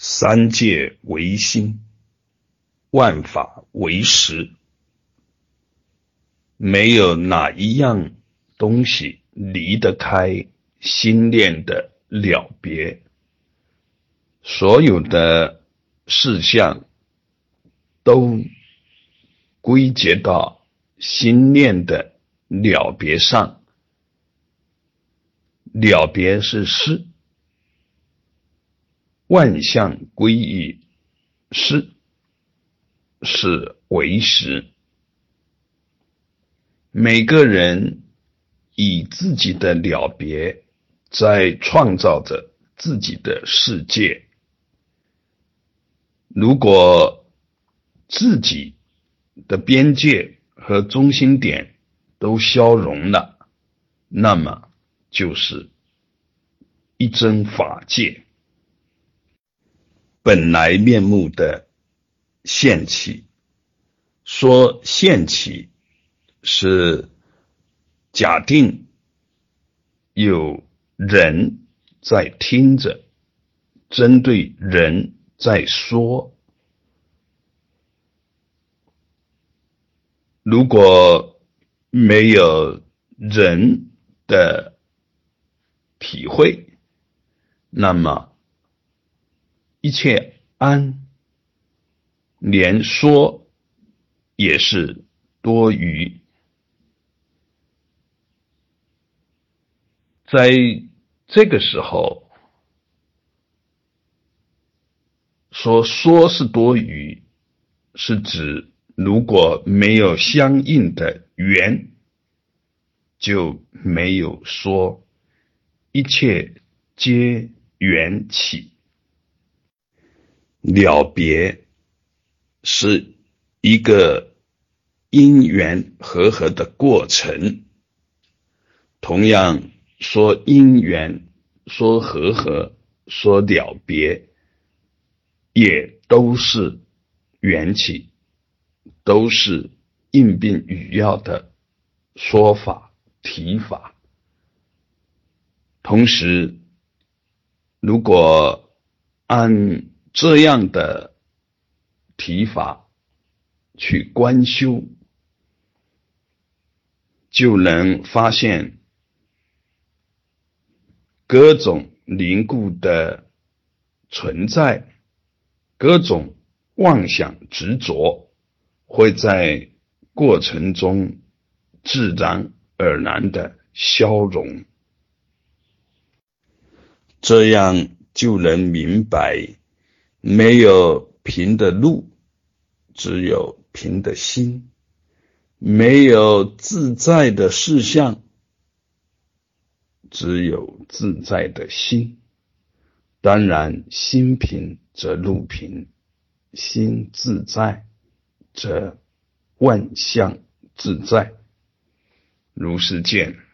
三界唯心，万法唯识，没有哪一样东西离得开心念的了别。所有的事项都归结到心念的了别上，了别是失。万象归于是，是为实。每个人以自己的了别，在创造着自己的世界。如果自己的边界和中心点都消融了，那么就是一真法界。本来面目的现起，说现起是假定有人在听着，针对人在说。如果没有人的体会，那么。一切安，连说也是多余。在这个时候，说说是多余，是指如果没有相应的缘，就没有说，一切皆缘起。了别是一个因缘和合的过程。同样说因缘，说和合，说了别，也都是缘起，都是应病语要的说法提法。同时，如果按这样的提法去观修，就能发现各种凝固的存在，各种妄想执着会在过程中自然而然的消融，这样就能明白。没有平的路，只有平的心；没有自在的事项，只有自在的心。当然，心平则路平，心自在则万象自在。如是见。